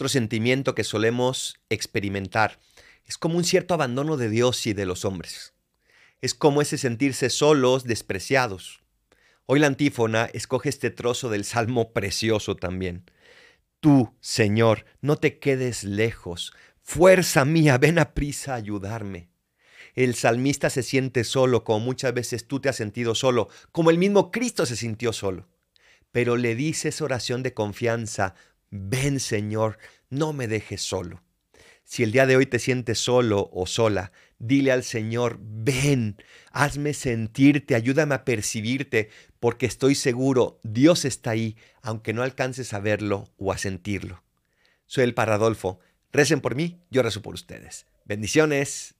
Otro sentimiento que solemos experimentar es como un cierto abandono de Dios y de los hombres. Es como ese sentirse solos, despreciados. Hoy la antífona escoge este trozo del salmo precioso también. Tú, Señor, no te quedes lejos. Fuerza mía, ven a prisa a ayudarme. El salmista se siente solo, como muchas veces tú te has sentido solo, como el mismo Cristo se sintió solo. Pero le dice esa oración de confianza, ven Señor, no me dejes solo. Si el día de hoy te sientes solo o sola, dile al Señor, ven, hazme sentirte, ayúdame a percibirte, porque estoy seguro, Dios está ahí, aunque no alcances a verlo o a sentirlo. Soy el Paradolfo. Recen por mí, yo rezo por ustedes. Bendiciones.